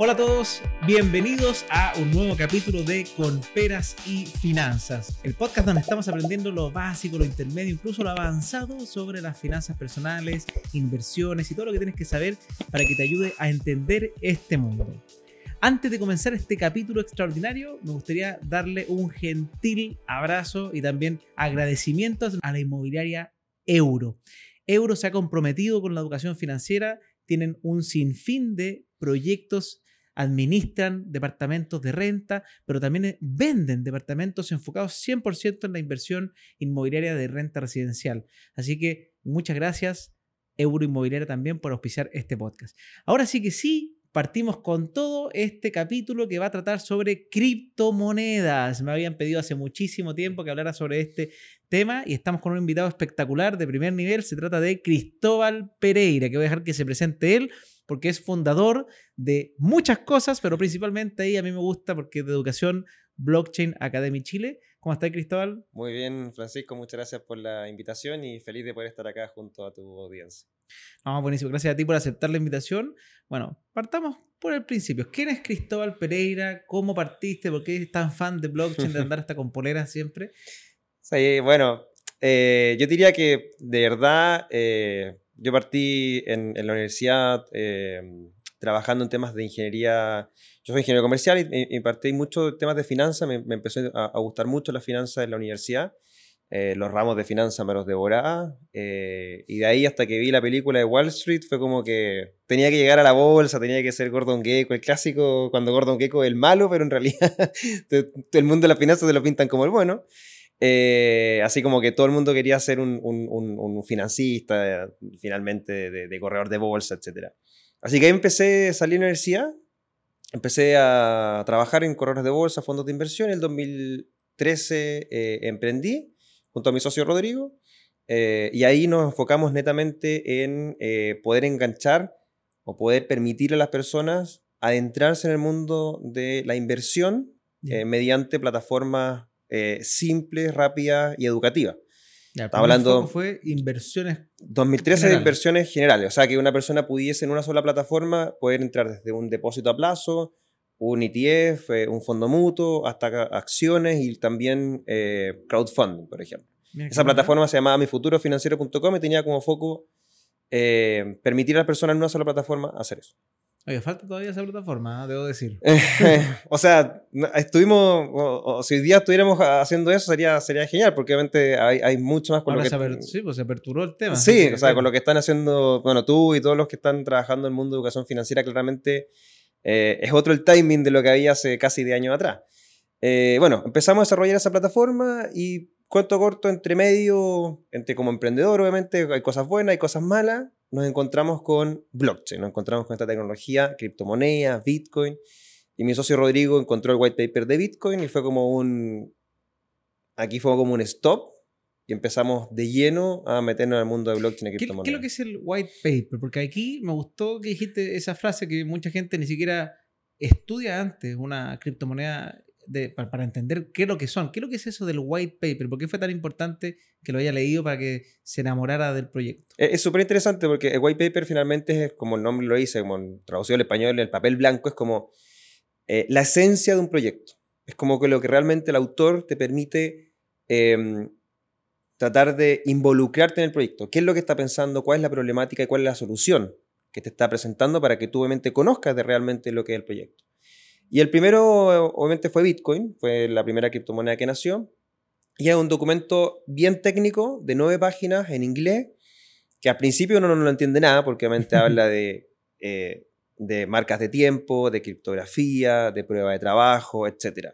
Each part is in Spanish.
Hola a todos, bienvenidos a un nuevo capítulo de Con Peras y Finanzas, el podcast donde estamos aprendiendo lo básico, lo intermedio, incluso lo avanzado sobre las finanzas personales, inversiones y todo lo que tienes que saber para que te ayude a entender este mundo. Antes de comenzar este capítulo extraordinario, me gustaría darle un gentil abrazo y también agradecimientos a la inmobiliaria Euro. Euro se ha comprometido con la educación financiera, tienen un sinfín de proyectos administran departamentos de renta, pero también eh, venden departamentos enfocados 100% en la inversión inmobiliaria de renta residencial. Así que muchas gracias, Euro Inmobiliaria, también por auspiciar este podcast. Ahora sí que sí, partimos con todo este capítulo que va a tratar sobre criptomonedas. Me habían pedido hace muchísimo tiempo que hablara sobre este tema y estamos con un invitado espectacular de primer nivel. Se trata de Cristóbal Pereira, que voy a dejar que se presente él porque es fundador de muchas cosas, pero principalmente ahí a mí me gusta porque es de educación Blockchain Academy Chile. ¿Cómo estás, Cristóbal? Muy bien, Francisco, muchas gracias por la invitación y feliz de poder estar acá junto a tu audiencia. No, buenísimo, gracias a ti por aceptar la invitación. Bueno, partamos por el principio. ¿Quién es Cristóbal Pereira? ¿Cómo partiste? ¿Por qué eres tan fan de blockchain, de andar hasta con poleras siempre? Sí, bueno, eh, yo diría que de verdad eh, yo partí en, la universidad eh, trabajando en temas de ingeniería. Yo soy ingeniero comercial y, partí mucho temas de finanzas. Me, empezó a, gustar mucho la finanza en la universidad. Eh, los ramos de finanzas me los devoraba. Eh, y de ahí hasta que vi la película de Wall Street fue como que tenía que llegar a la bolsa, tenía que ser Gordon Gecko, el clásico cuando Gordon Gecko es el malo, pero en realidad el mundo de las finanzas se lo pintan como el bueno. Eh, así como que todo el mundo quería ser un, un, un, financista, finalmente de, corredor de bolsa, etc. Así que ahí empecé, salí de la universidad, empecé a trabajar en corredores de bolsa, fondos de inversión. En el 2013 eh, emprendí junto a mi socio Rodrigo eh, y ahí nos enfocamos netamente en poder enganchar o poder permitir a las personas adentrarse en el mundo de la inversión mediante plataformas eh, simple, rápida y educativa. Estaba hablando. fue inversiones. 2013 de inversiones generales. O sea, que una persona pudiese en una sola plataforma poder entrar desde un depósito a plazo, un ETF, eh, un fondo mutuo, hasta acciones y también eh, crowdfunding, por ejemplo. Esa plataforma se llamaba mifuturofinanciero.com y tenía como foco permitir a las personas en una sola plataforma hacer eso. Oye, falta todavía esa plataforma, ¿eh? debo decir. o sea, estuvimos, o, si hoy día estuviéramos haciendo eso sería, sería genial, porque obviamente hay, hay mucho más con lo que... Se sí, pues se aperturó el tema. Sí, o sea, con lo que están haciendo, bueno, tú y todos los que están trabajando en el mundo de educación financiera, claramente eh, es otro el timing de lo que había hace casi 10 años atrás. Eh, bueno, empezamos a desarrollar esa plataforma y cuento corto, entre medio, entre como emprendedor, obviamente, hay cosas buenas, hay cosas malas nos encontramos con blockchain, nos encontramos con esta tecnología, criptomonedas, Bitcoin. Y mi socio Rodrigo encontró el white paper de Bitcoin y fue como un... Aquí fue como un stop y empezamos de lleno a meternos el mundo de blockchain y criptomonedas. ¿Qué, es lo que es el white paper? Porque aquí me gustó que dijiste esa frase que mucha gente ni siquiera estudia antes una criptomoneda para, entender qué es lo que son. ¿Qué es lo que es eso del white paper? ¿Por qué fue tan importante que lo haya leído para que se enamorara del proyecto? Es súper interesante porque el white paper finalmente es, como el nombre lo dice, como traducido al español, el papel blanco es como eh, la esencia de un proyecto. Es como que lo que realmente el autor te permite em, tratar de involucrarte en el proyecto. ¿Qué es lo que está pensando? ¿Cuál es la problemática y cuál es la solución que te está presentando para que tú obviamente conozcas de realmente lo que es el proyecto? Y el primero, obviamente, fue Bitcoin, fue la primera criptomoneda que nació. Y es un documento bien técnico, de nueve páginas en inglés, que al principio uno no lo entiende nada, porque obviamente habla de, eh, de marcas de tiempo, de criptografía, de prueba de trabajo, etc.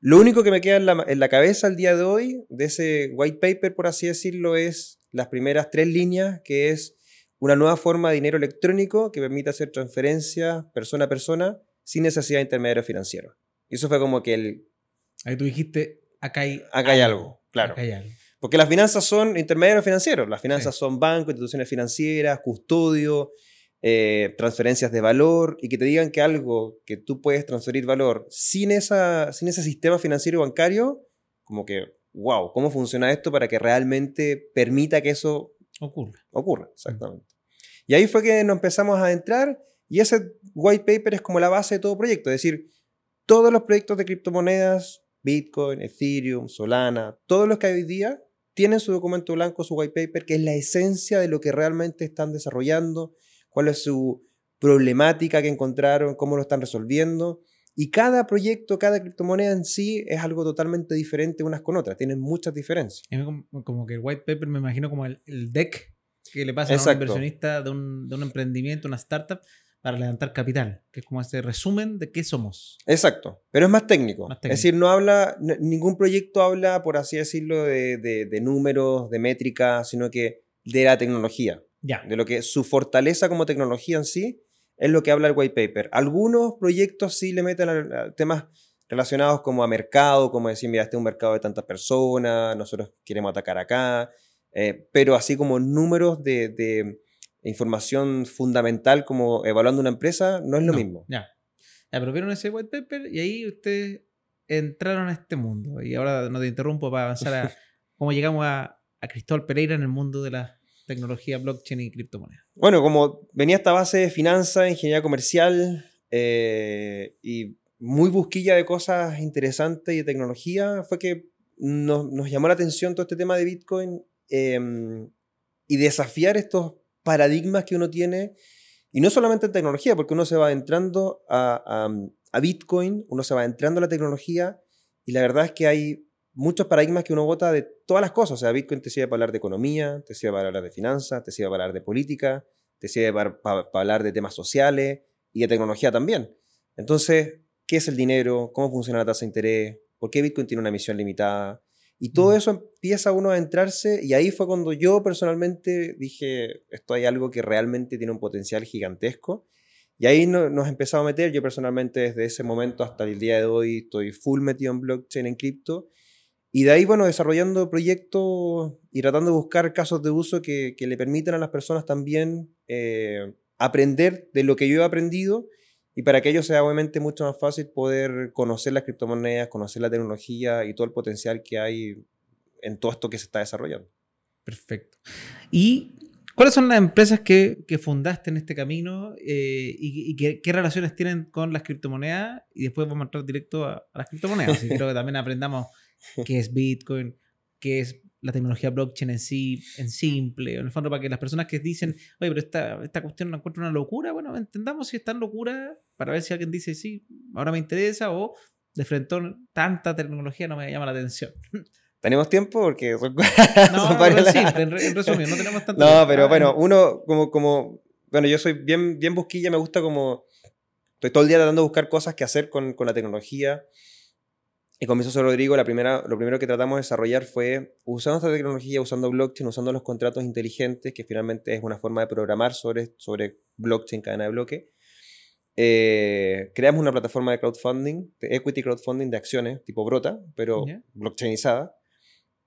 Lo único que me queda en la, en la cabeza al día de hoy, de ese white paper, por así decirlo, es las primeras tres líneas, que es una nueva forma de dinero electrónico que permite hacer transferencias persona a persona sin necesidad de intermediario financiero. Y eso fue como que el... Ahí tú dijiste, acá hay, acá hay algo, claro. Porque las finanzas son intermediarios financieros. Las finanzas son bancos, instituciones financieras, custodio, eh, transferencias de valor y que te digan que algo que tú puedes transferir valor sin, esa, sin ese sistema financiero y bancario, como que, wow, ¿cómo funciona esto para que realmente permita que eso ocurra? Ocurra, exactamente. Y ahí fue que nos empezamos a entrar Y ese white paper es como la base de todo proyecto, es decir, todos los proyectos de criptomonedas, Bitcoin, Ethereum, Solana, todos los que hay hoy día, tienen su documento blanco, su white paper, que es la esencia de lo que realmente están desarrollando, cuál es su problemática que encontraron, cómo lo están resolviendo. Y cada proyecto, cada criptomoneda en sí es algo totalmente diferente unas con otras, tienen muchas diferencias. Como, que el white paper me imagino como el, deck que le pasa a un inversionista de un, de un emprendimiento, una startup, para levantar capital, que es como ese resumen de qué somos. Exacto, pero es más técnico. Es decir, no habla, ningún proyecto habla, por así decirlo, de, de, números, de métricas, sino que de la tecnología. Ya. De lo que su fortaleza como tecnología en sí es lo que habla el white paper. Algunos proyectos sí le meten a, temas relacionados como a mercado, como decir, mira, este es un mercado de tantas personas, nosotros queremos atacar acá, eh, pero así como números de información fundamental como evaluando una empresa, no es lo mismo. Ya. ya. Pero vieron ese white paper y ahí ustedes entraron a este mundo. Y ahora no te interrumpo para avanzar a cómo llegamos a, a Cristóbal Pereira en el mundo de la tecnología blockchain y criptomonedas. Bueno, como venía esta base de finanzas, ingeniería comercial eh, y muy busquilla de cosas interesantes y de tecnología, fue que nos, nos llamó la atención todo este tema de Bitcoin em, y desafiar estos paradigmas que uno tiene, y no solamente en tecnología, porque uno se va entrando a, a, Bitcoin, uno se va entrando a la tecnología, y la verdad es que hay muchos paradigmas que uno vota de todas las cosas. O sea, Bitcoin te sirve para hablar de economía, te sirve para hablar de finanzas, te sirve para hablar de política, te sirve para, para, hablar de temas sociales y de tecnología también. Entonces, ¿qué es el dinero? ¿Cómo funciona la tasa de interés? ¿Por qué Bitcoin tiene una emisión limitada? Y todo eso empieza uno a entrarse y ahí fue cuando yo personalmente dije, esto hay algo que realmente tiene un potencial gigantesco. Y ahí nos empezamos a meter, yo personalmente desde ese momento hasta el día de hoy estoy full metido en blockchain, en cripto. Y de ahí, bueno, desarrollando proyectos y tratando de buscar casos de uso que, que le permitan a las personas también eh, aprender de lo que yo he aprendido y para que ello sea obviamente mucho más fácil poder conocer las criptomonedas, conocer la tecnología y todo el potencial que hay en todo esto que se está desarrollando. Perfecto. ¿Y cuáles son las empresas que, que fundaste en este camino eh, y, qué, relaciones tienen con las criptomonedas? Y después vamos a entrar directo a, las criptomonedas. y creo que también aprendamos qué es Bitcoin, qué es la tecnología blockchain en sí, en simple, en el fondo para que las personas que dicen, oye, pero esta, esta cuestión no encuentro una locura, bueno, entendamos si es tan locura para ver si alguien dice, sí, ahora me interesa o de frente tanta tecnología no me llama la atención. ¿Tenemos tiempo? Porque son, no, en, resumen, no tenemos tanto No, pero bueno, uno como, como, bueno, yo soy bien, bien busquilla, me gusta como, estoy todo el día tratando de buscar cosas que hacer con, con la tecnología. Y con mi socio Rodrigo, la primera, lo primero que tratamos de desarrollar fue, usando esta tecnología, usando blockchain, usando los contratos inteligentes, que finalmente es una forma de programar sobre, sobre blockchain, cadena de bloque, eh, creamos una plataforma de crowdfunding, de equity crowdfunding de acciones, tipo Brota, pero blockchainizada,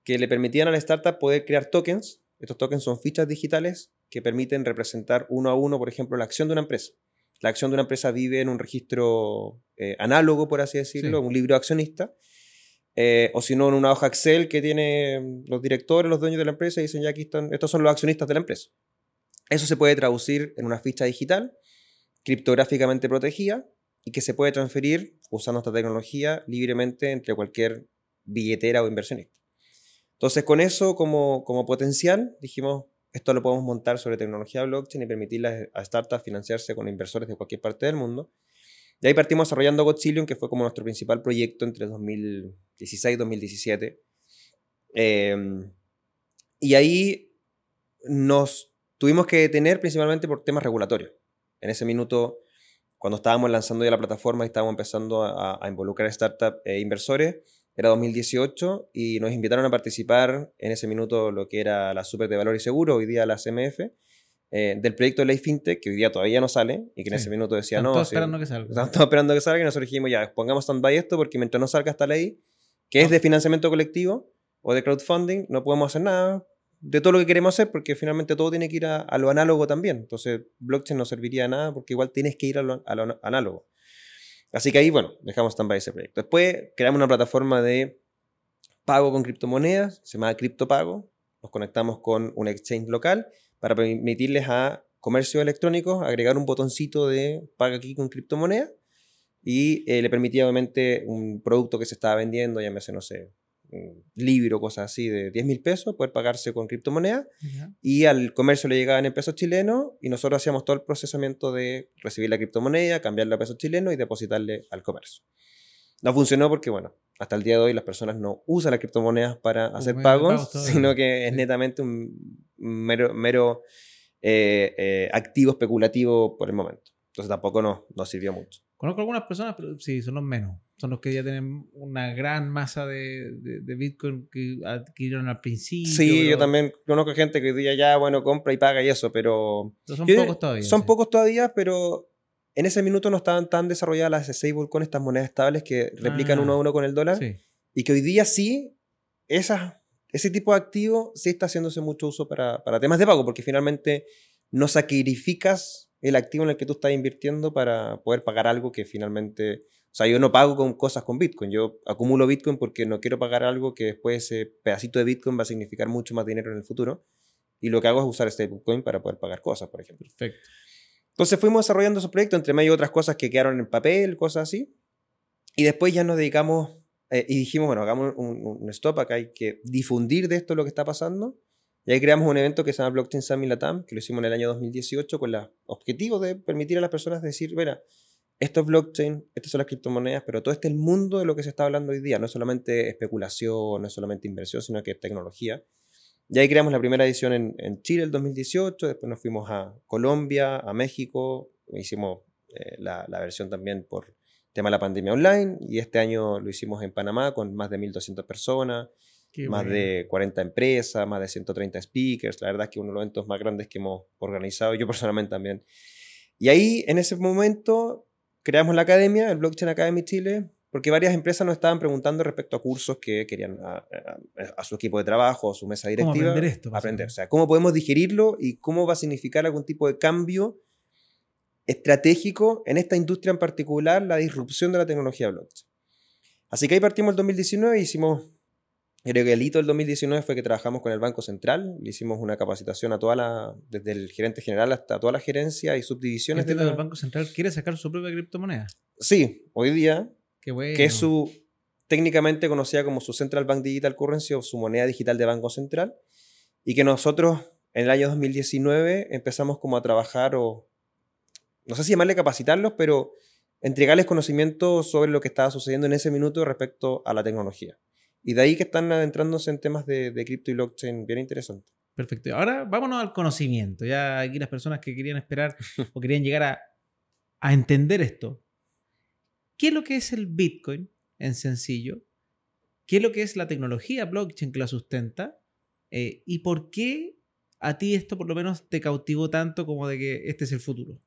que le permitían a la startup poder crear tokens. Estos tokens son fichas digitales que permiten representar uno a uno, por ejemplo, la acción de una empresa. La acción de una empresa vive en un registro eh, análogo, por así decirlo, un libro accionista, eh, o si no, en una hoja Excel que tiene los directores, los dueños de la empresa y dicen, ya aquí están, estos son los accionistas de la empresa. Eso se puede traducir en una ficha digital, criptográficamente protegida, y que se puede transferir usando esta tecnología libremente entre cualquier billetera o inversionista. Entonces, con eso como, como potencial, dijimos, esto lo podemos montar sobre tecnología blockchain y permitirle a startups financiarse con inversores de cualquier parte del mundo. Y ahí partimos desarrollando Godzillion, que fue como nuestro principal proyecto entre 2016 y 2017. Em, y ahí nos tuvimos que detener principalmente por temas regulatorios. En ese minuto, cuando estábamos lanzando ya la plataforma y estábamos empezando a, a involucrar startups e inversores, era 2018 y nos invitaron a participar en ese minuto lo que era la Super de Valor y Seguro, hoy día la CMF, eh, del proyecto de ley FinTech, que hoy día todavía no sale y que en ese minuto decía no. Estamos esperando que salga. Estamos esperando que salga y nosotros dijimos ya, pongamos stand-by esto porque mientras no salga esta ley, que es de financiamiento colectivo o de crowdfunding, no podemos hacer nada de todo lo que queremos hacer porque finalmente todo tiene que ir a, lo análogo también. Entonces, blockchain no serviría de nada porque igual tienes que ir a lo, análogo. Así que ahí, bueno, dejamos stand-by ese proyecto. Después creamos una plataforma de pago con criptomonedas, se llama CryptoPago. Nos conectamos con un exchange local para permitirles a comercios electrónicos agregar un botoncito de paga aquí con criptomoneda y eh, le permitía obviamente un producto que se estaba vendiendo, llámese, no sé, libro, cosas así, de 10 mil pesos, poder pagarse con criptomoneda. Y al comercio le llegaban en pesos chilenos y nosotros hacíamos todo el procesamiento de recibir la criptomoneda, cambiarla a pesos chilenos y depositarle al comercio. No funcionó porque, bueno, hasta el día de hoy las personas no usan las criptomonedas para hacer pagos, sino que es netamente un mero, mero eh, eh, activo especulativo por el momento. Entonces tampoco nos, nos sirvió mucho. Conozco algunas personas, pero sí, son los menos. Son los que ya tienen una gran masa de, de, Bitcoin que adquirieron al principio. Sí, yo también conozco gente que día ya, bueno, compra y paga y eso, pero... son pocos todavía. Son pocos todavía, pero en ese minuto no estaban tan desarrolladas las stable con estas monedas estables que replican uno a ah, uno con el dólar. Y que hoy día sí, esas, ese tipo de activo sí está haciéndose mucho uso para, para temas de pago, porque finalmente no sacrificas el activo en el que tú estás invirtiendo para poder pagar algo que finalmente... O sea, yo no pago con cosas con Bitcoin, yo acumulo Bitcoin porque no quiero pagar algo que después ese pedacito de Bitcoin va a significar mucho más dinero en el futuro. Y lo que hago es usar este Bitcoin para poder pagar cosas, por ejemplo. Perfecto. Entonces fuimos desarrollando ese proyecto, entre medio otras cosas que quedaron en papel, cosas así. Y después ya nos dedicamos eh, y dijimos, bueno, hagamos un, un, stop, acá hay que difundir de esto lo que está pasando. Y ahí creamos un evento que se llama Blockchain Summit Latam, que lo hicimos en el año 2018 con el objetivo de permitir a las personas decir, mira, esto es blockchain, estas son las criptomonedas, pero todo este es el mundo de lo que se está hablando hoy día. No es solamente especulación, no es solamente inversión, sino que es tecnología. Y ahí creamos la primera edición en, en Chile el 2018, después nos fuimos a Colombia, a México, hicimos eh, la, la, versión también por tema de la pandemia online, y este año lo hicimos en Panamá con más de 1.200 personas más de 40 empresas, más de 130 speakers. La verdad es que uno de los eventos más grandes que hemos organizado, yo personalmente también. Y ahí, en ese momento, creamos la academia, el Blockchain Academy Chile, porque varias empresas nos estaban preguntando respecto a cursos que querían a, su equipo de trabajo, a su mesa directiva. ¿Cómo aprender esto? Aprender. O sea, cómo podemos digerirlo y cómo va a significar algún tipo de cambio estratégico en esta industria en particular, la disrupción de la tecnología blockchain. Así que ahí partimos el 2019 y hicimos Hito del 2019 fue que trabajamos con el Banco Central, le hicimos una capacitación a toda la, desde el gerente general hasta toda la gerencia y subdivisiones. ¿Este del Banco Central quiere sacar su propia criptomoneda? Sí, hoy día, que es su técnicamente conocida como su Central Bank Digital Currency o su moneda digital de Banco Central, y que nosotros en el año 2019 empezamos como a trabajar o, no sé si llamarle capacitarlos, pero entregarles conocimiento sobre lo que estaba sucediendo en ese minuto respecto a la tecnología. Y de ahí que están adentrándose en temas de, de cripto y blockchain bien interesantes. Perfecto. Ahora vámonos al conocimiento. Ya aquí las personas que querían esperar o querían llegar a, a entender esto. ¿Qué es lo que es el Bitcoin en sencillo? ¿Qué es lo que es la tecnología blockchain que la sustenta? Eh, ¿Y por qué a ti esto por lo menos te cautivó tanto como de que este es el futuro?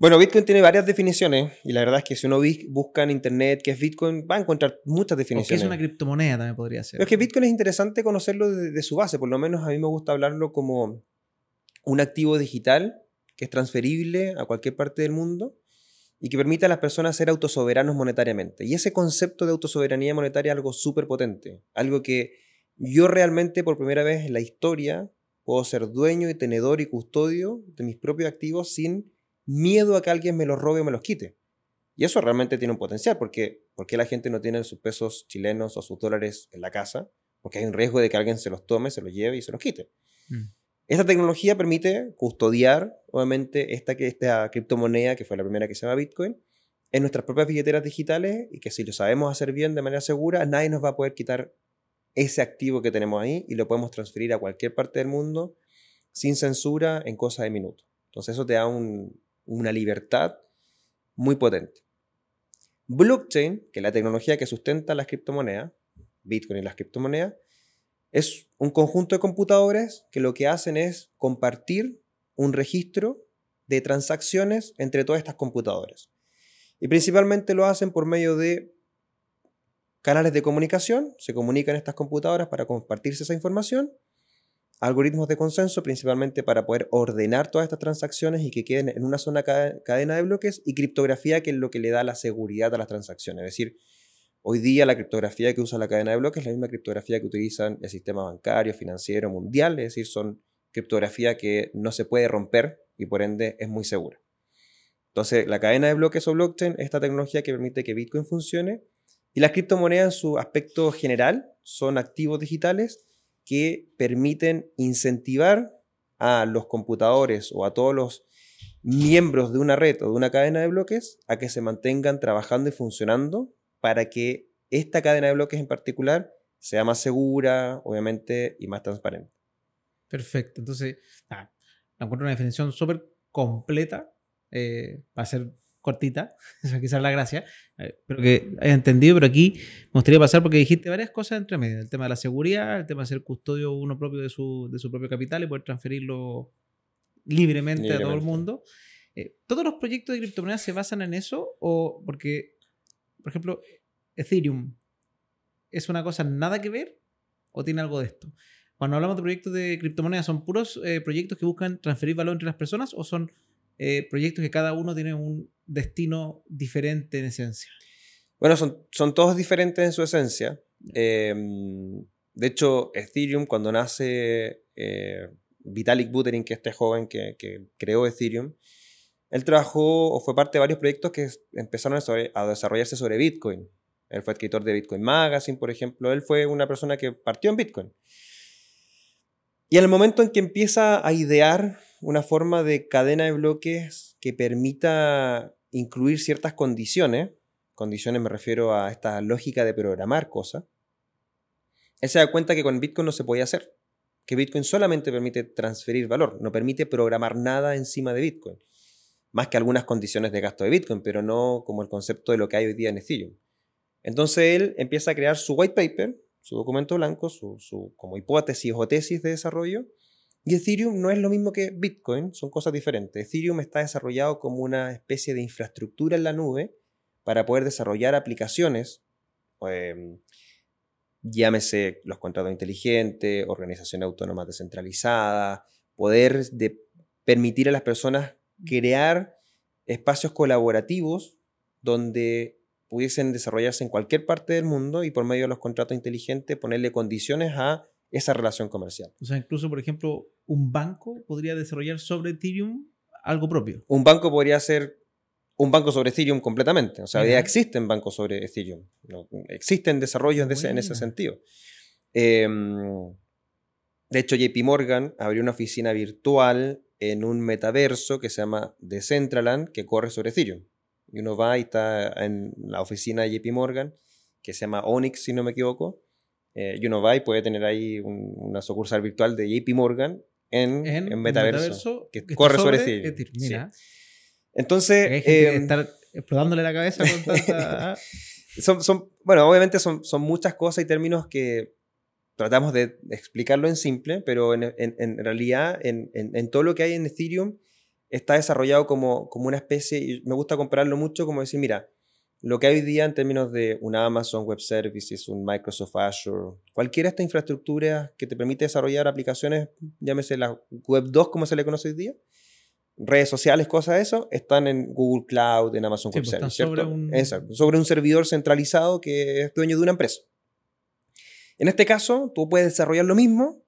Bueno, Bitcoin tiene varias definiciones y la verdad es que si uno busca en internet qué es Bitcoin, va a encontrar muchas definiciones. ¿Qué es una criptomoneda también podría ser. Pero es que Bitcoin es interesante conocerlo de, su base, por lo menos a mí me gusta hablarlo como un activo digital que es transferible a cualquier parte del mundo y que permite a las personas ser autosoberanos monetariamente. Y ese concepto de autosoberanía monetaria es algo súper potente, algo que yo realmente por primera vez en la historia puedo ser dueño y tenedor y custodio de mis propios activos sin miedo a que alguien me los robe o me los quite. Y eso realmente tiene un potencial, porque qué la gente no tiene sus pesos chilenos o sus dólares en la casa? Porque hay un riesgo de que alguien se los tome, se los lleve y se los quite. Mm. Esta tecnología permite custodiar, obviamente, esta, esta criptomoneda, que fue la primera que se llama Bitcoin, en nuestras propias billeteras digitales y que si lo sabemos hacer bien de manera segura, nadie nos va a poder quitar ese activo que tenemos ahí y lo podemos transferir a cualquier parte del mundo sin censura en cosa de minutos. Entonces eso te da un, una libertad muy potente. Blockchain, que es la tecnología que sustenta las criptomonedas, Bitcoin y las criptomonedas, es un conjunto de computadores que lo que hacen es compartir un registro de transacciones entre todas estas computadoras. Y principalmente lo hacen por medio de canales de comunicación, se comunican estas computadoras para compartirse esa información algoritmos de consenso, principalmente para poder ordenar todas estas transacciones y que queden en una sola cadena de bloques, y criptografía, que es lo que le da la seguridad a las transacciones. Es decir, hoy día la criptografía que usa la cadena de bloques es la misma criptografía que utilizan el sistema bancario, financiero, mundial, es decir, son criptografía que no se puede romper y por ende es muy segura. Entonces, la cadena de bloques o blockchain es esta tecnología que permite que Bitcoin funcione y las criptomonedas en su aspecto general son activos digitales que permiten incentivar a los computadores o a todos los miembros de una red o de una cadena de bloques a que se mantengan trabajando y funcionando para que esta cadena de bloques en particular sea más segura, obviamente, y más transparente. Perfecto. Entonces, ah, encuentro una definición súper completa eh, para ser cortita, esa quizás la gracia, eh, pero que haya entendido, pero aquí me gustaría pasar porque dijiste varias cosas entre medio, el tema de la seguridad, el tema de ser custodio uno propio de su, de su propio capital y poder transferirlo libremente, a todo el mundo. Eh, ¿Todos los proyectos de criptomonedas se basan en eso? O porque, por ejemplo, Ethereum es una cosa nada que ver o tiene algo de esto? Cuando hablamos de proyectos de criptomonedas, ¿son puros proyectos que buscan transferir valor entre las personas o son eh, proyectos que cada uno tiene un destino diferente en esencia. Bueno, son, son todos diferentes en su esencia. Em, de hecho, Ethereum, cuando nace eh, Vitalik Buterin, que es este joven que, creó Ethereum, él trabajó o fue parte de varios proyectos que empezaron a, desarrollarse sobre Bitcoin. Él fue escritor de Bitcoin Magazine, por ejemplo. Él fue una persona que partió en Bitcoin. Y en el momento en que empieza a idear una forma de cadena de bloques que permita incluir ciertas condiciones, condiciones me refiero a esta lógica de programar cosas, él se da cuenta que con Bitcoin no se podía hacer, que Bitcoin solamente permite transferir valor, no permite programar nada encima de Bitcoin, más que algunas condiciones de gasto de Bitcoin, pero no como el concepto de lo que hay hoy día en Ethereum. Entonces él empieza a crear su white paper, su documento blanco, su, su como hipótesis o tesis de desarrollo, y Ethereum no es lo mismo que Bitcoin, son cosas diferentes. Ethereum está desarrollado como una especie de infraestructura en la nube para poder desarrollar aplicaciones, em, llámese los contratos inteligentes, organización autónoma descentralizada, poder de permitir a las personas crear espacios colaborativos donde pudiesen desarrollarse en cualquier parte del mundo y por medio de los contratos inteligentes ponerle condiciones a esa relación comercial. O sea, incluso, por ejemplo, un banco podría desarrollar sobre Ethereum algo propio. Un banco podría ser un banco sobre Ethereum completamente. O sea, ya existen bancos sobre Ethereum. Existen desarrollos en ese sentido. Em, de hecho, JP Morgan abrió una oficina virtual en un metaverso que se llama Decentraland, que corre sobre Ethereum. Y uno va y está en la oficina de JP Morgan, que se llama Onyx, si no me equivoco, eh, y uno va y puede tener ahí una sucursal virtual de JP Morgan en, en, metaverso, que, corre sobre, Ethereum. Entonces... Eh, estar explotándole la cabeza con tanta... son, son, bueno, obviamente son, son muchas cosas y términos que tratamos de explicarlo en simple, pero en, en, en realidad en, en, todo lo que hay en Ethereum está desarrollado como, como una especie, y me gusta compararlo mucho como decir, mira, lo que hay hoy día en términos de un Amazon Web Services, un Microsoft Azure, cualquiera de estas infraestructuras que te permite desarrollar aplicaciones, llámese la Web 2 como se le conoce hoy día, redes sociales, cosas de eso, están en Google Cloud, en Amazon Web pues, Services, Sobre un... sobre un servidor centralizado que es dueño de una empresa. En este caso, tú puedes desarrollar lo mismo,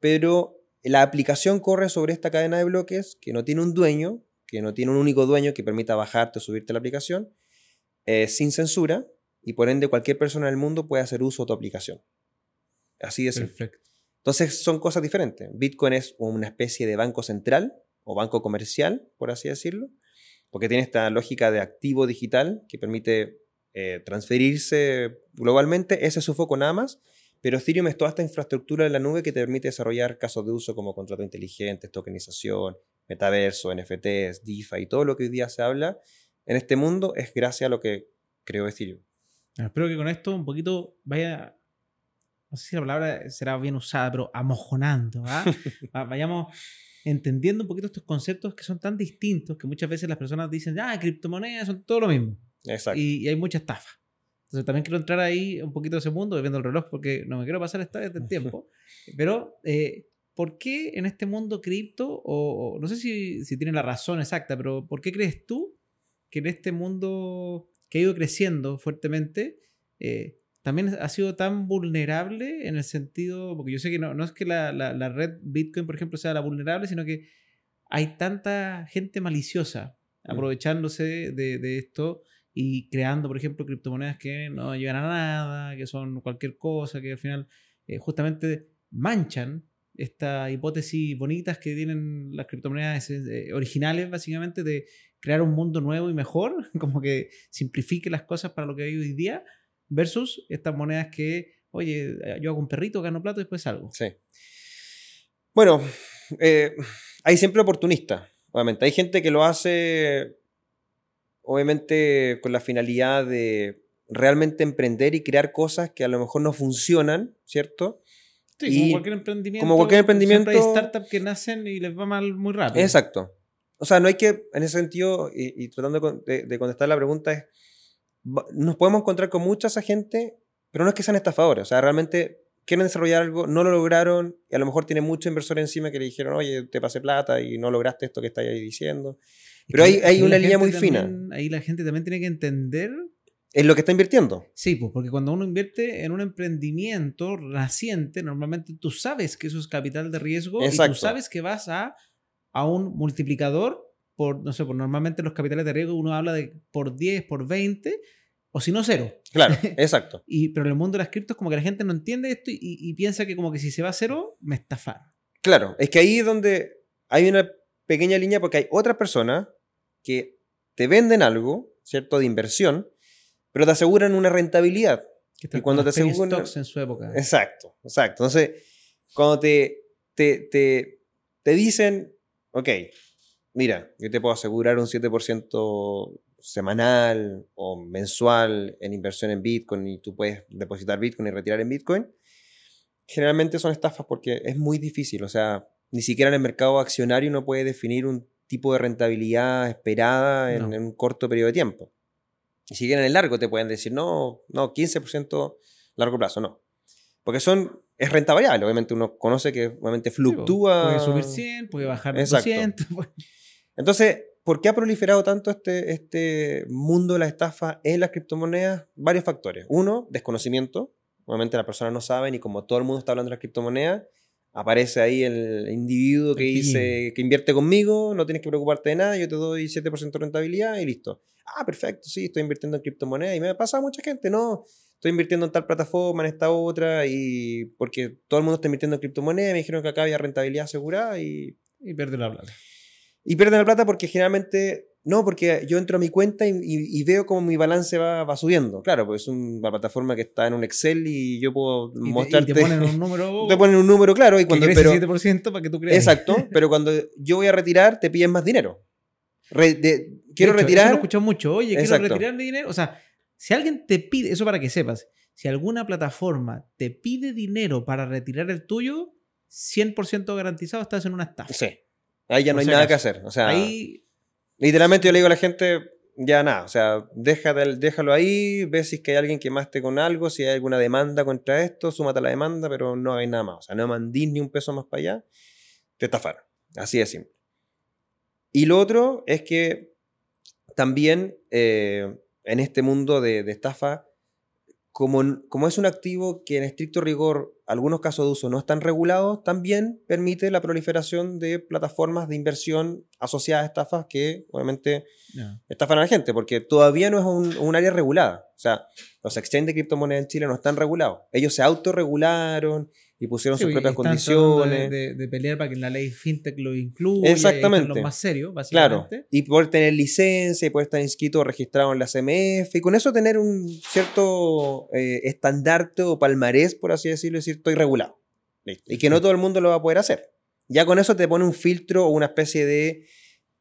pero la aplicación corre sobre esta cadena de bloques que no tiene un dueño, que no tiene un único dueño que permita bajarte o subirte la aplicación, eh, sin censura y por ende cualquier persona en el mundo puede hacer uso de tu aplicación. Así de simple. Entonces son cosas diferentes. Bitcoin es una especie de banco central o banco comercial, por así decirlo, porque tiene esta lógica de activo digital que permite eh, transferirse globalmente. Ese es su foco nada más. Pero Ethereum es toda esta infraestructura en la nube que te permite desarrollar casos de uso como contratos inteligentes, tokenización, metaverso, NFTs, DeFi y todo lo que hoy día se habla en este mundo es gracias a lo que creó Ethereum. Espero que con esto un poquito vaya, no sé si la palabra será bien usada, pero amojonando, ¿ah? vayamos entendiendo un poquito estos conceptos que son tan distintos que muchas veces las personas dicen, ah, criptomonedas son todo lo mismo. Exacto. Y, hay mucha estafa. Entonces también quiero entrar ahí un poquito de ese mundo, viendo el reloj, porque no me quiero pasar esta vez del tiempo. Pero, eh, ¿por qué en este mundo cripto, o, no sé si, si tiene la razón exacta, pero ¿por qué crees tú que en este mundo que ha ido creciendo fuertemente, eh, también ha sido tan vulnerable en el sentido, porque yo sé que no, no es que la, la, red Bitcoin, por ejemplo, sea la vulnerable, sino que hay tanta gente maliciosa mm. aprovechándose de, de, esto y creando, por ejemplo, criptomonedas que no llegan a nada, que son cualquier cosa, que al final eh, justamente manchan estas hipótesis bonitas que tienen las criptomonedas eh, originales, básicamente, de crear un mundo nuevo y mejor, como que simplifique las cosas para lo que hay hoy día versus estas monedas que, oye, yo hago un perrito, gano plato y después salgo. Sí. Bueno, eh, hay siempre oportunistas, obviamente. Hay gente que lo hace, obviamente, con la finalidad de realmente emprender y crear cosas que a lo mejor no funcionan, ¿cierto? Sí, como cualquier emprendimiento. Como cualquier emprendimiento. hay startups que nacen y les va mal muy rápido. Exacto. O sea, no hay que, en ese sentido, y, tratando de, contestar la pregunta, es nos podemos encontrar con mucha esa gente, pero no es que sean estafadores, o sea, realmente quieren desarrollar algo, no lo lograron, y a lo mejor tienen muchos inversores encima que le dijeron, oye, te pasé plata y no lograste esto que estás ahí diciendo. Pero hay, hay una línea muy fina. Ahí la gente también tiene que entender es lo que está invirtiendo. Sí, pues porque cuando uno invierte en un emprendimiento naciente, normalmente tú sabes que eso es capital de riesgo y tú sabes que vas a, a un multiplicador por, no sé, por normalmente los capitales de riesgo uno habla de por 10, por 20, o si no, cero. Claro, exacto. y, pero en el mundo de las criptos como que la gente no entiende esto y, piensa que como que si se va a cero, me estafar. Claro, es que ahí es donde hay una pequeña línea porque hay otras personas que te venden algo, ¿cierto? De inversión, pero te aseguran una rentabilidad. y cuando te aseguran... en su época. Exacto, exacto. Entonces, cuando te, te, te, te dicen, ok, mira, yo te puedo asegurar un 7% semanal o mensual en inversión en Bitcoin y tú puedes depositar Bitcoin y retirar en Bitcoin, generalmente son estafas porque es muy difícil. O sea, ni siquiera en el mercado accionario uno puede definir un tipo de rentabilidad esperada en, un corto periodo de tiempo. Y si en el largo te pueden decir, no, no, 15% largo plazo, no. Porque son, es renta variable, obviamente uno conoce que obviamente fluctúa. puede subir 100, puede bajar 200. Entonces, ¿Por qué ha proliferado tanto este, este mundo de la estafa en las criptomonedas? Varios factores. Uno, desconocimiento. Obviamente la persona no sabe y como todo el mundo está hablando de las criptomonedas, aparece ahí el individuo que dice que invierte conmigo, no tienes que preocuparte de nada, yo te doy 7% de rentabilidad y listo. Ah, perfecto, sí, estoy invirtiendo en criptomonedas y me pasa a mucha gente, no, estoy invirtiendo en tal plataforma, en esta otra y porque todo el mundo está invirtiendo en criptomonedas, me dijeron que acá había rentabilidad asegurada y... Y pierde la plata. Y pierden la plata porque generalmente, no, porque yo entro a mi cuenta y, veo cómo mi balance va, va, subiendo. Claro, pues es una plataforma que está en un Excel y yo puedo mostrarte. Y te ponen un número. te ponen un número, claro. Y cuando, pero, 7% para que tú creas. Exacto, pero cuando yo voy a retirar, te piden más dinero. quiero retirar. Eso lo mucho. Oye, quiero retirar mi dinero. O sea, si alguien te pide, eso para que sepas, si alguna plataforma te pide dinero para retirar el tuyo, 100% garantizado estás en una estafa. Sí. Ahí ya no hay nada que hacer. O sea, literalmente yo le digo a la gente, ya nada, o sea, déjalo ahí, ve si es que hay alguien que más esté con algo, si hay alguna demanda contra esto, súmate a la demanda, pero no hay nada más. O sea, no mandís ni un peso más para allá, te estafaron. Así de simple. Y lo otro es que también eh, en este mundo de, de estafa, como, es un activo que en estricto rigor algunos casos de uso no están regulados, también permite la proliferación de plataformas de inversión asociadas a estafas que obviamente estafan a la gente, porque todavía no es un, área regulada. O sea, los exchanges de criptomonedas en Chile no están regulados. Ellos se autorregularon y pusieron sus propias condiciones. De, pelear para que la ley fintech lo incluya. Exactamente. lo más serio, básicamente. Claro. Y poder tener licencia y poder estar inscrito o registrado en la CMF y con eso tener un cierto eh, estandarte o palmarés, por así decirlo, decir, estoy regulado. Y que no todo el mundo lo va a poder hacer. Ya con eso te pone un filtro o una especie de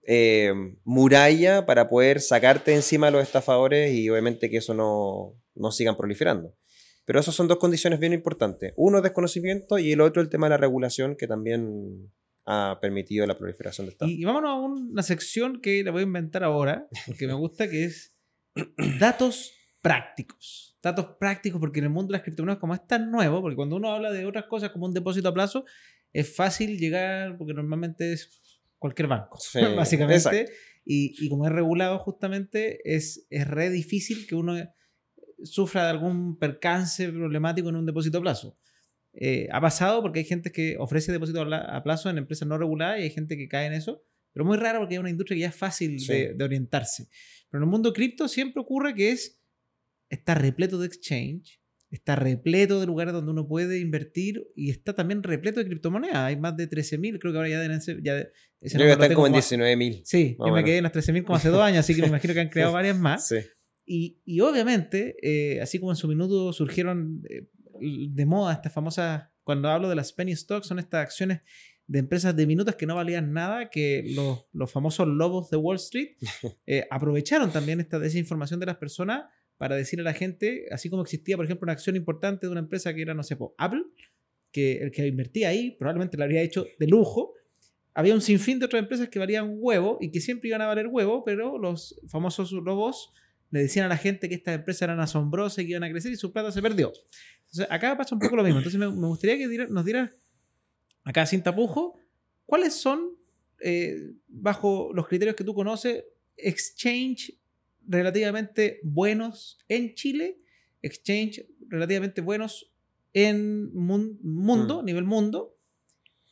eh, muralla para poder sacarte encima a los estafadores y obviamente que eso no, no sigan proliferando. Pero esas son dos condiciones bien importantes. Uno, desconocimiento y el otro, el tema de la regulación, que también ha permitido la proliferación de estafa. Y, vámonos a una sección que la voy a inventar ahora, porque me gusta, que es datos prácticos. Datos prácticos, porque en el mundo de las criptomonedas, como es tan nuevo, porque cuando uno habla de otras cosas como un depósito a plazo, es fácil llegar, porque normalmente es cualquier banco, básicamente. Y, y, como es regulado justamente, es, es re difícil que uno sufra de algún percance problemático en un depósito a plazo. Eh, ha pasado porque hay gente que ofrece depósito a plazo en empresas no reguladas y hay gente que cae en eso, pero muy raro porque es una industria que ya es fácil de, de, orientarse. Pero en el mundo cripto siempre ocurre que es, está repleto de exchange, está repleto de lugares donde uno puede invertir y está también repleto de criptomonedas. Hay más de 13.000, creo que ahora ya deben ser... Ya, creo que están como en 19.000. Sí, yo me quedé en las 13.000 como hace dos años, así que me imagino que han creado varias más. Sí. Y, y, obviamente, eh, así como en su minuto surgieron eh, de moda estas famosas, cuando hablo de las penny stocks, son estas acciones de empresas de minutos que no valían nada, que los, los famosos lobos de Wall Street eh, aprovecharon también esta desinformación de las personas para decir a la gente, así como existía, por ejemplo, una acción importante de una empresa que era, no sé, Apple, que el que invertía ahí probablemente lo habría hecho de lujo. Había un sinfín de otras empresas que valían huevo y que siempre iban a valer huevo, pero los famosos lobos le decían a la gente que estas empresas eran asombrosas y que iban a crecer y su plata se perdió. Entonces, acá pasa un poco lo mismo. Entonces, me, gustaría que nos dieras, acá sin tapujo, cuáles son, eh, bajo los criterios que tú conoces, exchange relativamente buenos en Chile, exchange relativamente buenos en mundo, mm. nivel mundo,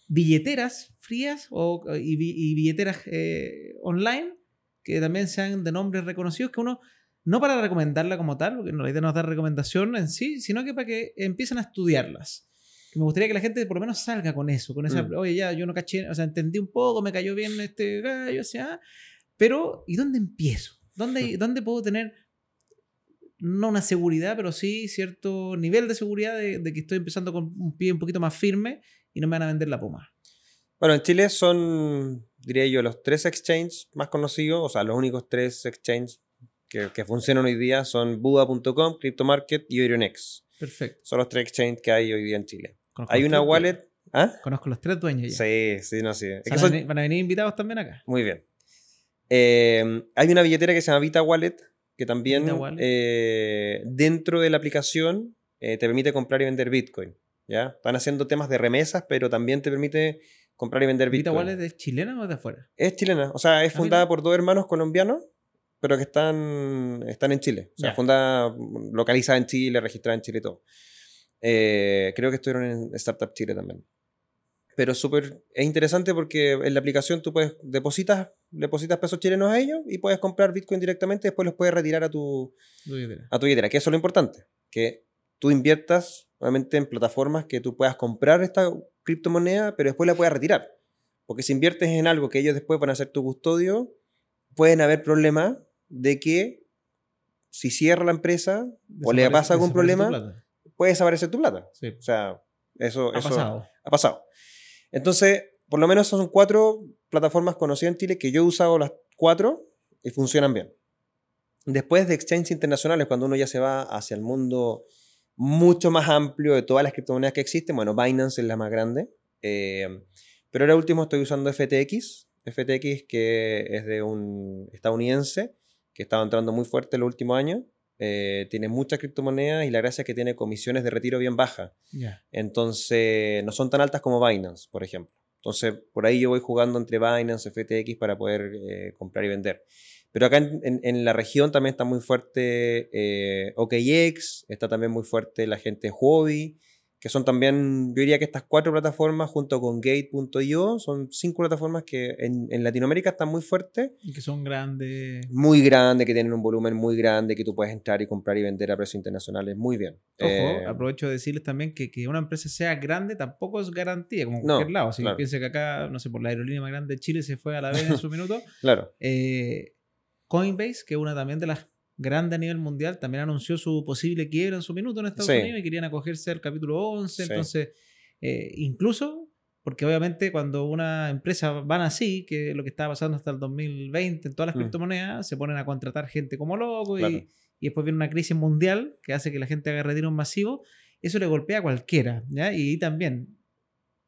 billeteras frías o, y, billeteras eh, online que también sean de nombres reconocidos que uno, no para recomendarla como tal, porque la idea no es dar recomendación en sí, sino que para que empiecen a estudiarlas. me gustaría que la gente por lo menos salga con eso, con esa, mm. oye, ya, yo no caché, o sea, entendí un poco, me cayó bien este gallo, o sea, pero ¿y dónde empiezo? ¿Dónde, ¿Dónde puedo tener, no una seguridad, pero sí cierto nivel de seguridad de, que estoy empezando con un pie un poquito más firme y no me van a vender la poma? Bueno, en Chile son, diría yo, los tres exchanges más conocidos, o sea, los únicos tres exchanges que, que funcionan hoy día son Buda.com, CryptoMarket y Euronext. Perfecto. Son los tres exchanges que hay hoy día en Chile. hay una wallet... ¿Ah? Conozco los tres dueños ya. Sí, sí, no, sí. van a venir invitados también acá. Muy bien. Eh, hay una billetera que se llama Vita Wallet, que también eh, dentro de la aplicación eh, te permite comprar y vender Bitcoin. ¿ya? Están haciendo temas de remesas, pero también te permite comprar y vender Bitcoin. ¿Vita Wallet es chilena o de afuera? Es chilena, o sea, es ah, fundada por dos hermanos colombianos, pero que están, están en Chile. O sea, fundada, localizada en Chile, registrada en Chile y todo. creo que estuvieron en Startup Chile también pero súper es interesante porque en la aplicación tú puedes depositas, depositas pesos chilenos a ellos y puedes comprar Bitcoin directamente y después los puedes retirar a tu, a tu billetera, que eso es lo importante, que tú inviertas obviamente en plataformas que tú puedas comprar esta criptomoneda, pero después la puedas retirar. Porque si inviertes en algo que ellos después van a ser tu custodio, pueden haber problemas de que si cierra la empresa o le pasa algún problema, puede desaparecer tu plata. O sea, eso, eso ha pasado. Entonces, por lo menos son cuatro plataformas conocidas en Chile que yo he usado las cuatro y funcionan bien. Después de exchanges internacionales, cuando uno ya se va hacia el mundo mucho más amplio de todas las criptomonedas que existen, bueno, Binance es la más grande. Eh, pero ahora último estoy usando FTX, FTX que es de un estadounidense que estaba entrando muy fuerte en los últimos años. Eh, tiene muchas criptomonedas y la gracia es que tiene comisiones de retiro bien bajas. Entonces, no son tan altas como Binance, por ejemplo. Entonces, por ahí yo voy jugando entre Binance, FTX para poder eh, comprar y vender. Pero acá en, la región también está muy fuerte eh, OKX, está también muy fuerte la gente Huobi que son también, yo diría que estas cuatro plataformas junto con Gate.io son cinco plataformas que en, Latinoamérica están muy fuertes. Y que son grandes. Muy grandes, que tienen un volumen muy grande, que tú puedes entrar y comprar y vender a precios internacionales muy bien. Ojo, eh, aprovecho de decirles también que, que una empresa sea grande tampoco es garantía, como en cualquier lado. Si piensa que acá, no sé, por la aerolínea más grande de Chile se fue a la vez en su minuto. claro. Eh, Coinbase, que es una también de las grande a nivel mundial, también anunció su posible quiebra en su minuto en Estados Unidos y querían acogerse al capítulo 11. Entonces, eh, incluso, porque obviamente cuando una empresa van así, que es lo que estaba pasando hasta el 2020 en todas las mm. criptomonedas, se ponen a contratar gente como loco y, y, después viene una crisis mundial que hace que la gente haga retiros masivos. Eso le golpea a cualquiera. ¿ya? Y también,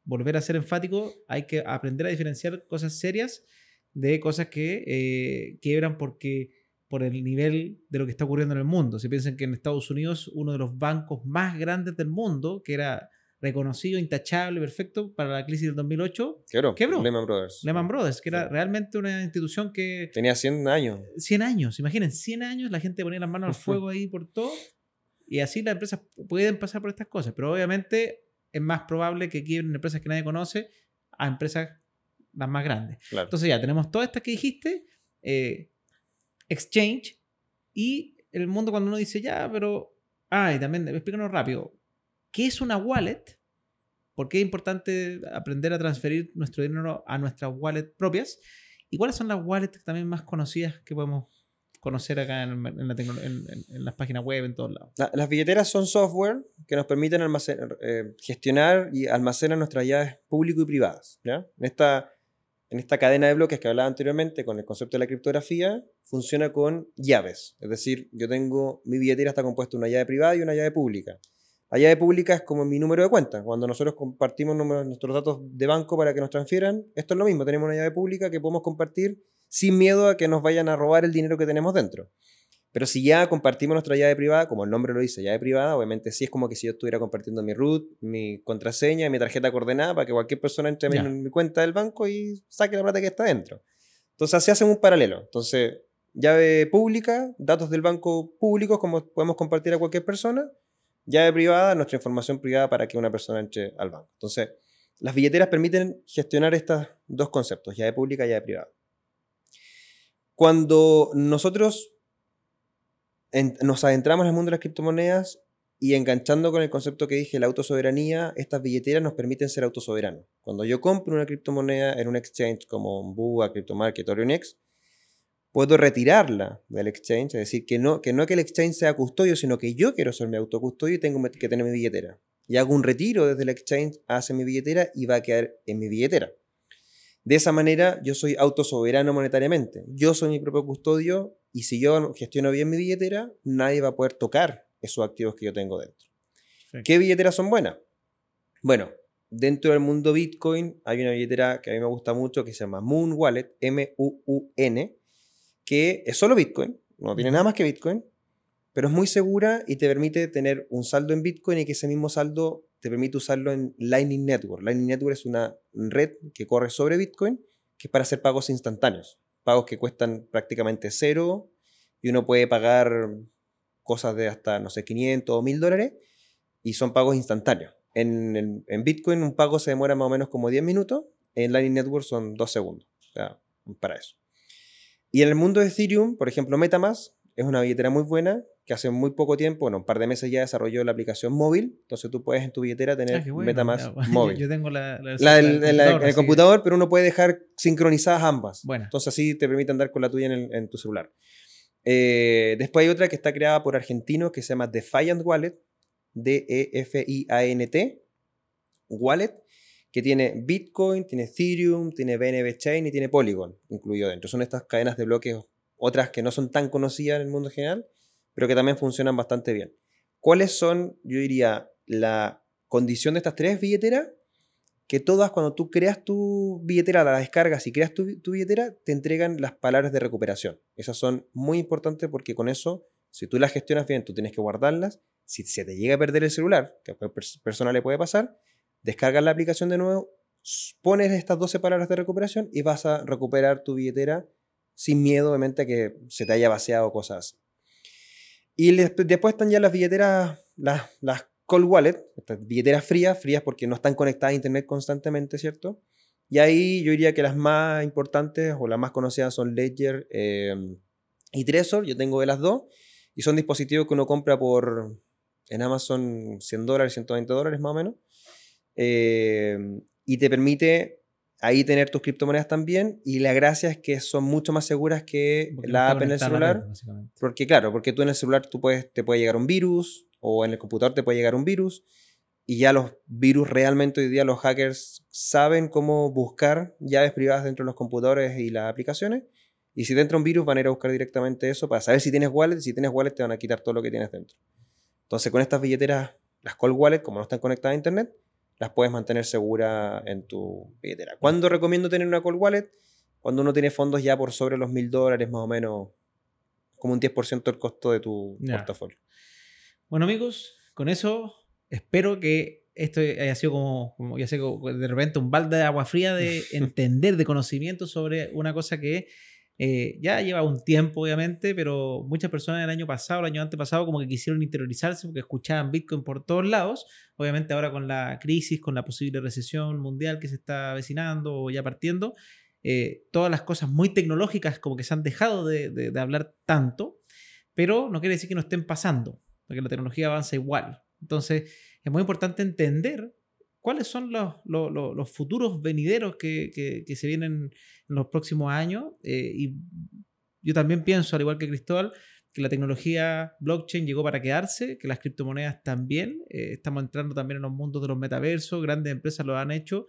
volver a ser enfático, hay que aprender a diferenciar cosas serias de cosas que eh, quiebran porque por el nivel de lo que está ocurriendo en el mundo. Si piensan que en Estados Unidos uno de los bancos más grandes del mundo, que era reconocido, intachable, perfecto para la crisis del 2008, quebró. quebró. Lehman Brothers. Lehman Brothers, que era realmente una institución que... Tenía 100 años. 100 años, imaginen, 100 años, la gente ponía las manos al fuego ahí por todo Y así las empresas pueden pasar por estas cosas, pero obviamente es más probable que quiebren empresas que nadie conoce a empresas las más grandes. Entonces ya tenemos todas estas que dijiste, eh, exchange y el mundo cuando uno dice ya, pero... Ah, y también explícanos rápido, ¿qué es una wallet? ¿Por qué es importante aprender a transferir nuestro dinero a nuestras wallets propias? ¿Y cuáles son las wallets también más conocidas que podemos conocer acá en, las páginas web, en todos lados. las billeteras son software que nos permiten eh, gestionar y almacenar nuestras llaves públicas y privadas. En, esta, en esta cadena de bloques que hablaba anteriormente con el concepto de la criptografía, funciona con llaves. Es decir, yo tengo, mi billetera está compuesta de una llave privada y una llave pública. La llave pública es como mi número de cuenta. Cuando nosotros compartimos nuestros datos de banco para que nos transfieran, esto es lo mismo. Tenemos una llave pública que podemos compartir sin miedo a que nos vayan a robar el dinero que tenemos dentro. Pero si ya compartimos nuestra llave privada, como el nombre lo dice, llave privada, obviamente sí es como que si yo estuviera compartiendo mi root, mi contraseña, mi tarjeta coordenada para que cualquier persona entre en mi cuenta del banco y saque la plata que está dentro. Entonces así hacen un paralelo. Entonces, llave pública, datos del banco públicos como podemos compartir a cualquier persona, llave privada, nuestra información privada para que una persona entre al banco. Entonces, las billeteras permiten gestionar estos dos conceptos, llave pública y llave privada. Cuando nosotros nos adentramos en el mundo de las criptomonedas y enganchando con el concepto que dije, la autosoberanía, estas billeteras nos permiten ser autosoberanos. Cuando yo compro una criptomoneda en un exchange como Bua, CryptoMarket, Orionex, puedo retirarla del exchange, es decir, que no, que no que el exchange sea custodio, sino que yo quiero ser mi autocustodio y tengo que tener mi billetera. Y hago un retiro desde el exchange hacia mi billetera y va a quedar en mi billetera. De esa manera yo soy autosoberano monetariamente. Yo soy mi propio custodio y si yo gestiono bien mi billetera, nadie va a poder tocar esos activos que yo tengo dentro. ¿Qué billeteras son buenas? Bueno, dentro del mundo Bitcoin hay una billetera que a mí me gusta mucho que se llama Moon Wallet, M-U-U-N, que es solo Bitcoin, no tiene nada más que Bitcoin, pero es muy segura y te permite tener un saldo en Bitcoin y que ese mismo saldo te permite usarlo en Lightning Network. Lightning Network es una red que corre sobre Bitcoin, que es para hacer pagos instantáneos. Pagos que cuestan prácticamente cero y uno puede pagar cosas de hasta, no sé, 500 o 1000 dólares y son pagos instantáneos. En, en, Bitcoin un pago se demora más o menos como 10 minutos, en Lightning Network son 2 segundos. O sea, para eso. Y en el mundo de Ethereum, por ejemplo, Metamask es una billetera muy buena que hace muy poco tiempo, bueno, un par de meses ya desarrolló la aplicación móvil, entonces tú puedes en tu billetera tener ah, MetaMask móvil. Yo, tengo la, la, el, computador, pero uno puede dejar sincronizadas ambas. Bueno. Entonces así te permite andar con la tuya en, tu celular. Eh, después hay otra que está creada por argentinos que se llama Defiant Wallet, D-E-F-I-A-N-T, Wallet, que tiene Bitcoin, tiene Ethereum, tiene BNB Chain y tiene Polygon incluido dentro. Son estas cadenas de bloques, otras que no son tan conocidas en el mundo general, pero que también funcionan bastante bien. ¿Cuáles son, yo diría, la condición de estas tres billeteras? Que todas, cuando tú creas tu billetera, la descargas y creas tu, billetera, te entregan las palabras de recuperación. Esas son muy importantes porque con eso, si tú las gestionas bien, tú tienes que guardarlas. Si se te llega a perder el celular, que a cualquier persona le puede pasar, descargas la aplicación de nuevo, pones estas 12 palabras de recuperación y vas a recuperar tu billetera sin miedo, obviamente, a que se te haya vaciado cosas y después están ya las billeteras, las, las cold wallet, billeteras frías, frías porque no están conectadas a internet constantemente, ¿cierto? Y ahí yo diría que las más importantes o las más conocidas son Ledger em, y Trezor, yo tengo de las dos, y son dispositivos que uno compra por en Amazon 100 dólares, 120 dólares más o menos, em, y te permite ahí tener tus criptomonedas también y la gracia es que son mucho más seguras que la app en el celular. porque claro, porque tú en el celular tú puedes, te puede llegar un virus o en el computador te puede llegar un virus y ya los virus realmente hoy día los hackers saben cómo buscar llaves privadas dentro de los computadores y las aplicaciones y si te entra un virus van a ir a buscar directamente eso para saber si tienes wallet, si tienes wallet te van a quitar todo lo que tienes dentro. Entonces con estas billeteras, las cold wallet, como no están conectadas a internet, las puedes mantener segura en tu billetera. ¿Cuándo recomiendo tener una cold wallet? Cuando uno tiene fondos ya por sobre los mil dólares, más o menos, como un 10% del costo de tu portafolio. Bueno, amigos, con eso espero que esto haya sido como, como, ya sé, de repente un balde de agua fría de entender, de conocimiento sobre una cosa que eh, ya lleva un tiempo, obviamente, pero muchas personas el año pasado, el año antepasado, como que quisieron interiorizarse porque escuchaban Bitcoin por todos lados. Obviamente ahora con la crisis, con la posible recesión mundial que se está avecinando o ya partiendo, eh, todas las cosas muy tecnológicas como que se han dejado de, de, hablar tanto, pero no quiere decir que no estén pasando, porque la tecnología avanza igual. Entonces es muy importante entender cuáles son los, futuros venideros que se vienen en los próximos años. Eh, y yo también pienso, al igual que Cristóbal, que la tecnología blockchain llegó para quedarse, que las criptomonedas también. Eh, estamos entrando también en los mundos de los metaversos, grandes empresas lo han hecho.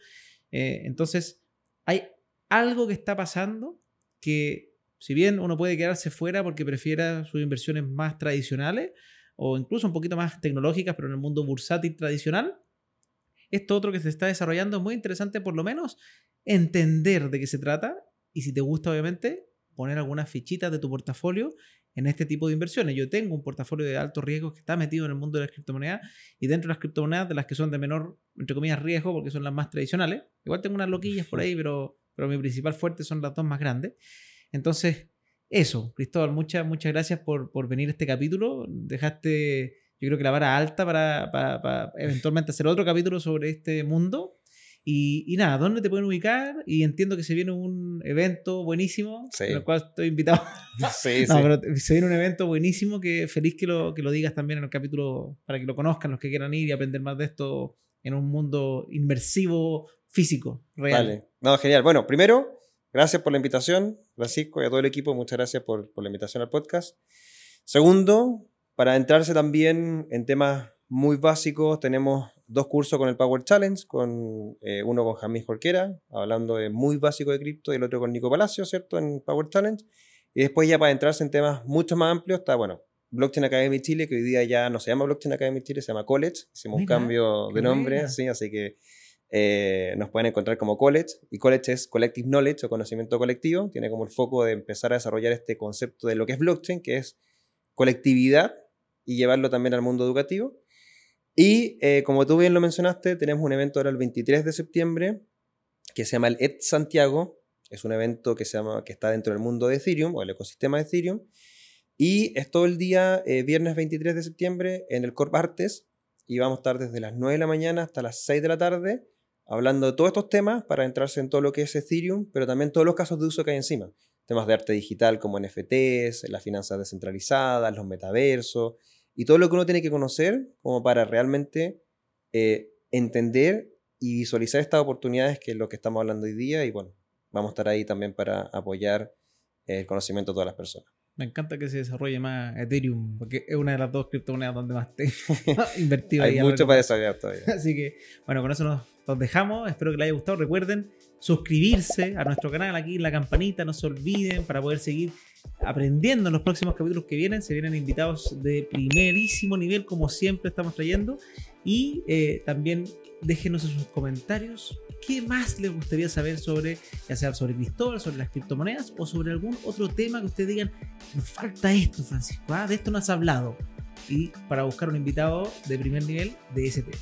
Eh, entonces, hay algo que está pasando que, si bien uno puede quedarse fuera porque prefiera sus inversiones más tradicionales o incluso un poquito más tecnológicas, pero en el mundo bursátil tradicional, esto otro que se está desarrollando es muy interesante, por lo menos entender de qué se trata y si te gusta, obviamente, poner algunas fichitas de tu portafolio en este tipo de inversiones. Yo tengo un portafolio de alto riesgo que está metido en el mundo de las criptomonedas y dentro de las criptomonedas de las que son de menor, entre comillas, riesgo, porque son las más tradicionales. Igual tengo unas loquillas por ahí, pero, pero mi principal fuerte son las dos más grandes. Entonces, eso, Cristóbal, muchas, muchas gracias por, por venir a este capítulo. Dejaste, yo creo que la vara alta para, para, para eventualmente hacer otro capítulo sobre este mundo. Y, nada, ¿dónde te pueden ubicar? Y entiendo que se viene un evento buenísimo, en el cual estoy invitado. Sí, no, pero se viene un evento buenísimo que feliz que lo, que lo digas también en el capítulo para que lo conozcan los que quieran ir y aprender más de esto en un mundo inmersivo, físico, real. Vale, no, genial. Bueno, primero, gracias por la invitación, Francisco, y a todo el equipo, muchas gracias por, por la invitación al podcast. Segundo, para entrarse también en temas muy básicos, tenemos dos cursos con el Power Challenge, con, eh, uno con Jamís Jorquera, hablando de muy básico de cripto, y el otro con Nico Palacio, ¿cierto? En Power Challenge. Y después ya para entrarse en temas mucho más amplios está, bueno, Blockchain Academy Chile, que hoy día ya no se llama Blockchain Academy Chile, se llama College. Hicimos un cambio de nombre, sí, así que eh, nos pueden encontrar como College. Y College es Collective Knowledge o conocimiento colectivo. Tiene como el foco de empezar a desarrollar este concepto de lo que es blockchain, que es colectividad, y llevarlo también al mundo educativo. Y eh, como tú bien lo mencionaste, tenemos un evento ahora el 23 de septiembre que se llama el ED Santiago. Es un evento que, se llama, que está dentro del mundo de Ethereum o el ecosistema de Ethereum. Y es todo el día, eh, viernes 23 de septiembre, en el Corp Artes. Y vamos a estar desde las 9 de la mañana hasta las 6 de la tarde hablando de todos estos temas para entrarse en todo lo que es Ethereum, pero también todos los casos de uso que hay encima. Temas de arte digital como NFTs, las finanzas descentralizadas, los metaversos, y todo lo que uno tiene que conocer como para realmente eh, entender y visualizar estas oportunidades que es lo que estamos hablando hoy día y bueno, vamos a estar ahí también para apoyar el conocimiento de todas las personas. Me encanta que se desarrolle más Ethereum, porque es una de las dos criptomonedas donde más te invertido. Hay mucho para desarrollar todavía. Así que, bueno, con eso nos, nos, dejamos. Espero que les haya gustado. Recuerden suscribirse a nuestro canal aquí en la campanita. No se olviden para poder seguir aprendiendo en los próximos capítulos que vienen. Se vienen invitados de primerísimo nivel, como siempre estamos trayendo. Y eh, también déjenos en sus comentarios qué más les gustaría saber sobre, ya sea sobre Cristóbal, sobre las criptomonedas o sobre algún otro tema que ustedes digan, nos falta esto, Francisco, ¿ah? de esto no has hablado. Y para buscar un invitado de primer nivel de ese tema.